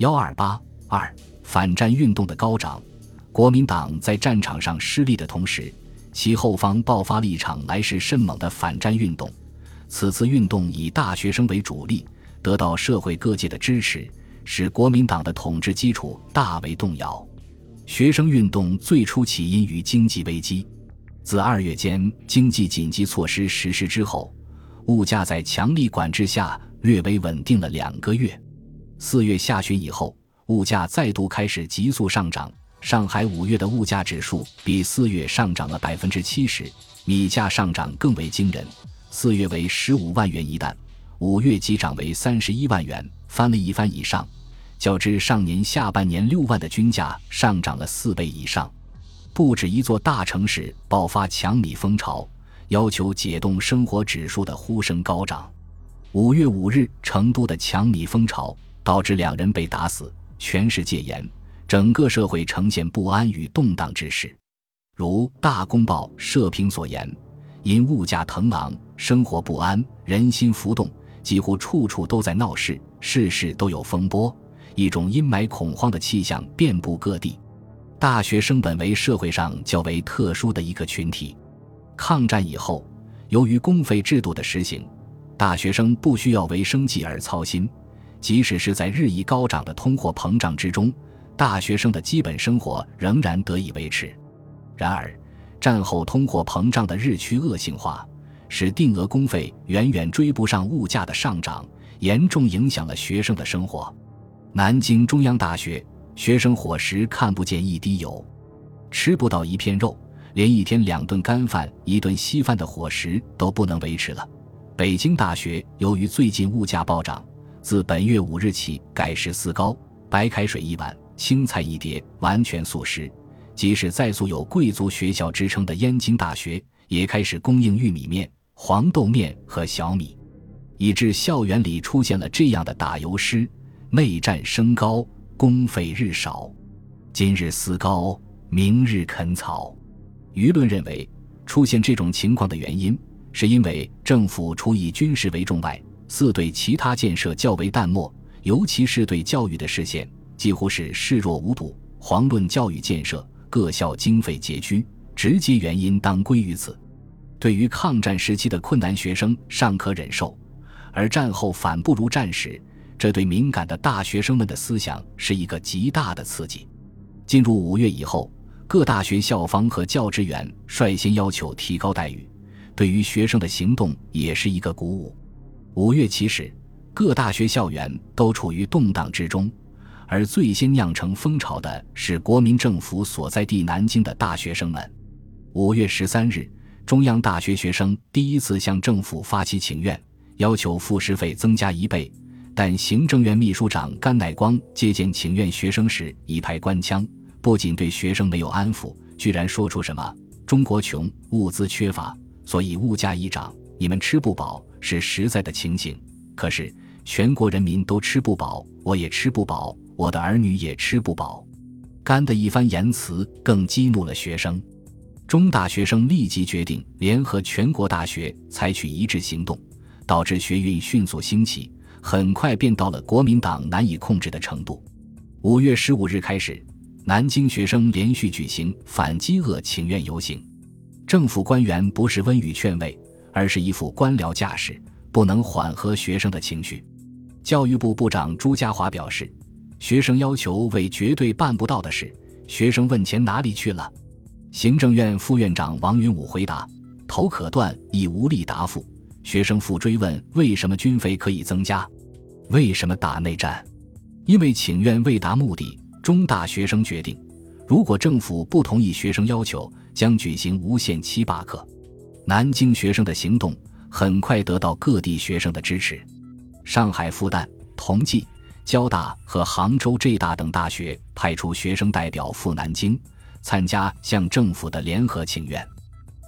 幺二八二反战运动的高涨，国民党在战场上失利的同时，其后方爆发了一场来势甚猛的反战运动。此次运动以大学生为主力，得到社会各界的支持，使国民党的统治基础大为动摇。学生运动最初起因于经济危机，自二月间经济紧急措施实施之后，物价在强力管制下略微稳定了两个月。四月下旬以后，物价再度开始急速上涨。上海五月的物价指数比四月上涨了百分之七十，米价上涨更为惊人。四月为十五万元一担，五月即涨为三十一万元，翻了一番以上，较之上年下半年六万的均价上涨了四倍以上。不止一座大城市爆发抢米风潮，要求解冻生活指数的呼声高涨。五月五日，成都的抢米风潮导致两人被打死，全市戒严，整个社会呈现不安与动荡之势。如《大公报》社评所言。因物价腾昂，生活不安，人心浮动，几乎处处都在闹事，事事都有风波，一种阴霾恐慌的气象遍布各地。大学生本为社会上较为特殊的一个群体，抗战以后，由于公费制度的实行，大学生不需要为生计而操心，即使是在日益高涨的通货膨胀之中，大学生的基本生活仍然得以维持。然而，战后通货膨胀的日趋恶性化，使定额公费远远追不上物价的上涨，严重影响了学生的生活。南京中央大学学生伙食看不见一滴油，吃不到一片肉，连一天两顿干饭、一顿稀饭的伙食都不能维持了。北京大学由于最近物价暴涨，自本月五日起改食四高：白开水一碗，青菜一碟，完全素食。即使再素有贵族学校之称的燕京大学，也开始供应玉米面、黄豆面和小米，以致校园里出现了这样的打油诗：“内战升高，公费日少，今日思高，明日啃草。”舆论认为，出现这种情况的原因，是因为政府除以军事为重外，四对其他建设较为淡漠，尤其是对教育的视线几乎是视若无睹。遑论教育建设。各校经费拮据，直接原因当归于此。对于抗战时期的困难，学生尚可忍受；而战后反不如战时，这对敏感的大学生们的思想是一个极大的刺激。进入五月以后，各大学校方和教职员率先要求提高待遇，对于学生的行动也是一个鼓舞。五月起始，各大学校园都处于动荡之中。而最先酿成风潮的是国民政府所在地南京的大学生们。五月十三日，中央大学学生第一次向政府发起请愿，要求副食费增加一倍。但行政院秘书长甘乃光接见请愿学生时一拍官腔，不仅对学生没有安抚，居然说出什么“中国穷，物资缺乏，所以物价一涨，你们吃不饱是实在的情形。可是全国人民都吃不饱，我也吃不饱。”我的儿女也吃不饱，甘的一番言辞更激怒了学生。中大学生立即决定联合全国大学采取一致行动，导致学运迅速兴起，很快便到了国民党难以控制的程度。五月十五日开始，南京学生连续举行反饥饿请愿游行，政府官员不是温语劝慰，而是一副官僚架势，不能缓和学生的情绪。教育部部长朱家骅表示。学生要求为绝对办不到的事，学生问钱哪里去了？行政院副院长王云武回答：“头可断，已无力答复。”学生复追问：“为什么军费可以增加？为什么打内战？”因为请愿未达目的，中大学生决定，如果政府不同意学生要求，将举行无限期罢课。南京学生的行动很快得到各地学生的支持，上海复旦、同济。交大和杭州浙大等大学派出学生代表赴南京，参加向政府的联合请愿。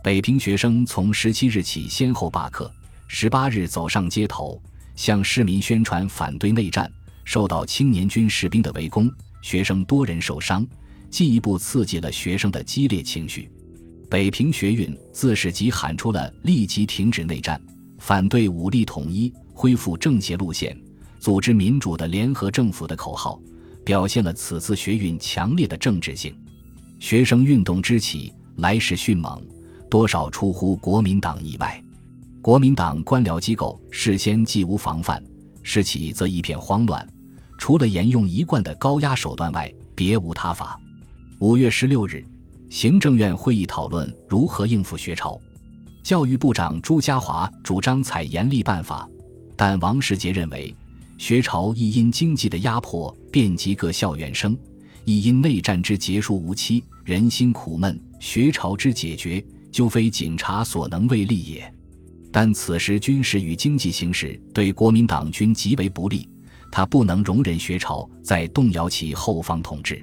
北平学生从十七日起先后罢课，十八日走上街头，向市民宣传反对内战，受到青年军士兵的围攻，学生多人受伤，进一步刺激了学生的激烈情绪。北平学运自始即喊出了立即停止内战、反对武力统一、恢复政协路线。组织民主的联合政府的口号，表现了此次学运强烈的政治性。学生运动之起，来势迅猛，多少出乎国民党意外。国民党官僚机构事先既无防范，事起则一片慌乱，除了沿用一贯的高压手段外，别无他法。五月十六日，行政院会议讨论如何应付学潮，教育部长朱家骅主张采严厉办法，但王世杰认为，学潮亦因经济的压迫遍及各校园生，亦因内战之结束无期。人心苦闷，学潮之解决，就非警察所能为力也。但此时军事与经济形势对国民党军极为不利，他不能容忍学潮再动摇其后方统治。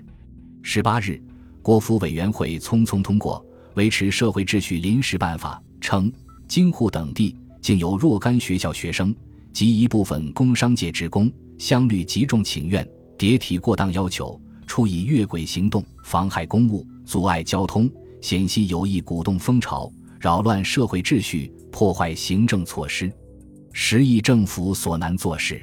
十八日，国府委员会匆匆通过维持社会秩序临时办法，称京沪等地竟有若干学校学生及一部分工商界职工相率极重请愿，迭提过当要求。处以越轨行动，妨害公务，阻碍交通，险系有意鼓动风潮，扰乱社会秩序，破坏行政措施，实议政府所难做事。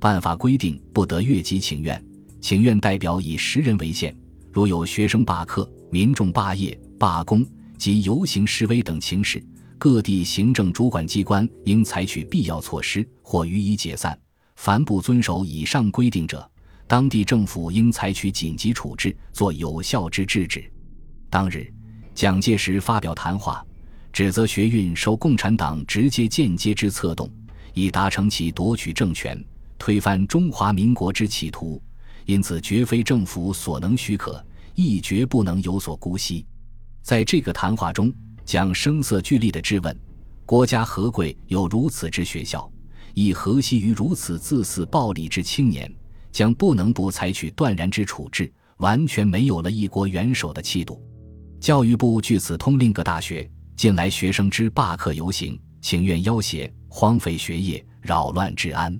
办法规定，不得越级请愿，请愿代表以十人为限。如有学生罢课、民众罢业、罢工及游行示威等情事，各地行政主管机关应采取必要措施或予以解散。凡不遵守以上规定者，当地政府应采取紧急处置，做有效之制止。当日，蒋介石发表谈话，指责学运受共产党直接、间接之策动，以达成其夺取政权、推翻中华民国之企图，因此绝非政府所能许可，亦绝不能有所姑息。在这个谈话中，蒋声色俱厉地质问：国家何贵有如此之学校，亦何惜于如此自私暴力之青年？将不能不采取断然之处置，完全没有了一国元首的气度。教育部据此通令各大学，近来学生之罢课游行、请愿要挟、荒废学业、扰乱治安、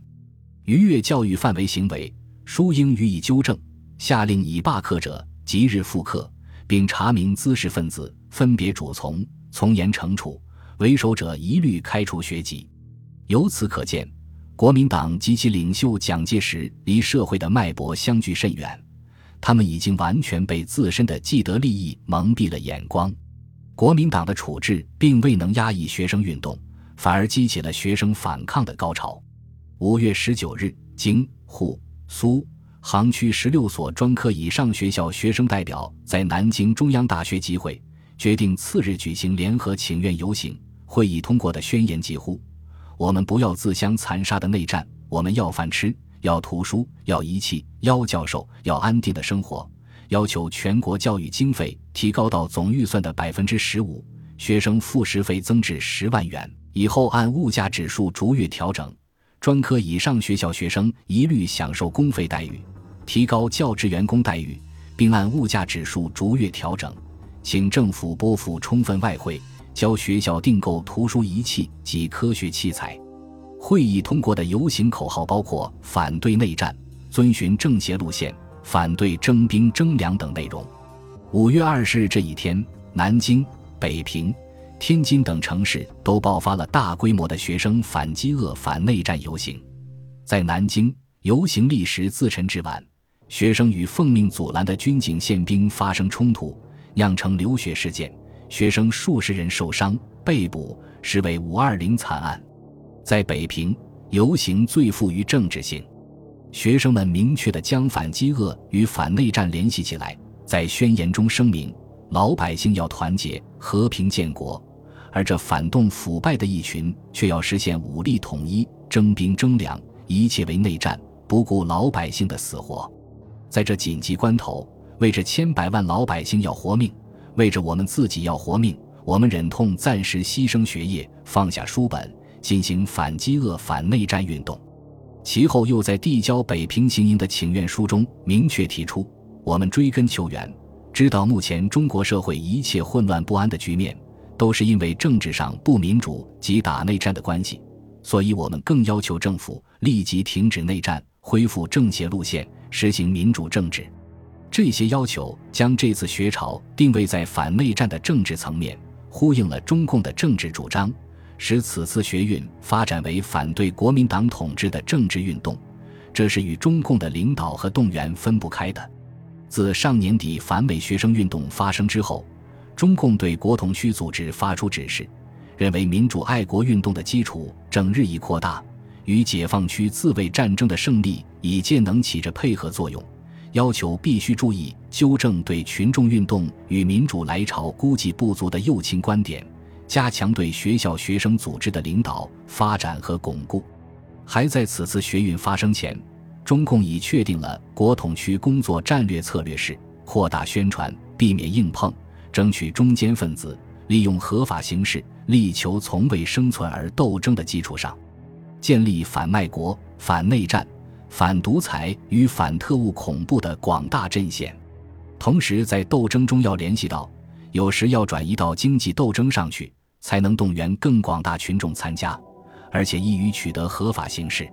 逾越教育范围行为，书应予以纠正。下令已罢课者即日复课，并查明滋事分子，分别主从，从严惩处；为首者一律开除学籍。由此可见。国民党及其领袖蒋介石离社会的脉搏相距甚远，他们已经完全被自身的既得利益蒙蔽了眼光。国民党的处置并未能压抑学生运动，反而激起了学生反抗的高潮。五月十九日，京沪苏杭区十六所专科以上学校学生代表在南京中央大学集会，决定次日举行联合请愿游行。会议通过的宣言几乎。我们不要自相残杀的内战，我们要饭吃，要图书，要仪器，要教授，要安定的生活。要求全国教育经费提高到总预算的百分之十五，学生副食费增至十万元，以后按物价指数逐月调整。专科以上学校学生一律享受公费待遇，提高教职员工待遇，并按物价指数逐月调整。请政府拨付充分外汇。教学校订购图书仪器及科学器材。会议通过的游行口号包括反对内战、遵循政协路线、反对征兵征粮等内容。五月二十日这一天，南京、北平、天津等城市都爆发了大规模的学生反饥饿、反内战游行。在南京，游行历时自晨至晚，学生与奉命阻拦的军警宪兵发生冲突，酿成流血事件。学生数十人受伤被捕，实为“五二零”惨案。在北平，游行最富于政治性，学生们明确地将反饥饿与反内战联系起来，在宣言中声明：老百姓要团结、和平建国，而这反动腐败的一群却要实现武力统一、征兵征粮，一切为内战，不顾老百姓的死活。在这紧急关头，为这千百万老百姓要活命。为着我们自己要活命，我们忍痛暂时牺牲学业，放下书本，进行反饥饿、反内战运动。其后又在递交北平行营的请愿书中明确提出：我们追根求源，知道目前中国社会一切混乱不安的局面，都是因为政治上不民主及打内战的关系。所以，我们更要求政府立即停止内战，恢复政协路线，实行民主政治。这些要求将这次学潮定位在反内战的政治层面，呼应了中共的政治主张，使此次学运发展为反对国民党统治的政治运动，这是与中共的领导和动员分不开的。自上年底反美学生运动发生之后，中共对国统区组织发出指示，认为民主爱国运动的基础正日益扩大，与解放区自卫战争的胜利已见能起着配合作用，要求必须注意纠正对群众运动与民主来潮估计不足的右倾观点，加强对学校学生组织的领导、发展和巩固。还在此次学运发生前。中共已确定了国统区工作战略策略是扩大宣传，避免硬碰，争取中间分子，利用合法形式，力求从为生存而斗争的基础上，建立反卖国、反内战、反独裁与反特务恐怖的广大阵线。同时，在斗争中要联系到，有时要转移到经济斗争上去，才能动员更广大群众参加，而且易于取得合法形式。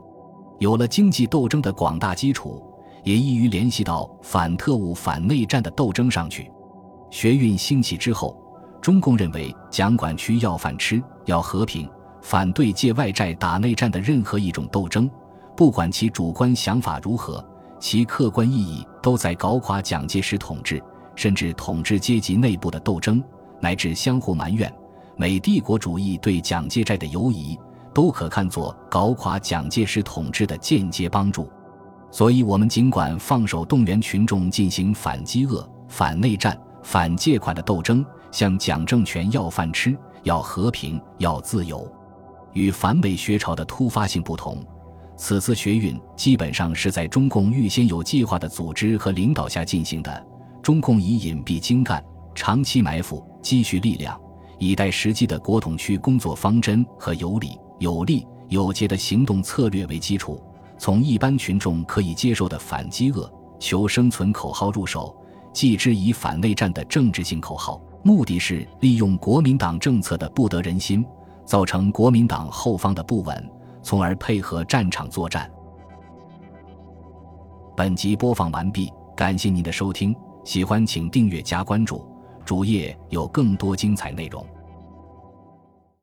有了经济斗争的广大基础，也易于联系到反特务、反内战的斗争上去。学运兴起之后，中共认为蒋管区要饭吃，要和平，反对借外债打内战的任何一种斗争，不管其主观想法如何，其客观意义都在搞垮蒋介石统治，甚至统治阶级内部的斗争，乃至相互埋怨美帝国主义对蒋介债的犹疑。都可看作搞垮蒋介石统治的间接帮助，所以，我们尽管放手动员群众进行反饥饿、反内战、反借款的斗争，向蒋政权要饭吃、要和平、要自由。与反美学潮的突发性不同，此次学运基本上是在中共预先有计划的组织和领导下进行的。中共以隐蔽精干、长期埋伏、积蓄力量，以待时机的国统区工作方针和有理。有利有节的行动策略为基础，从一般群众可以接受的反饥饿、求生存口号入手，继之以反内战的政治性口号，目的是利用国民党政策的不得人心，造成国民党后方的不稳，从而配合战场作战。本集播放完毕，感谢您的收听，喜欢请订阅加关注，主页有更多精彩内容。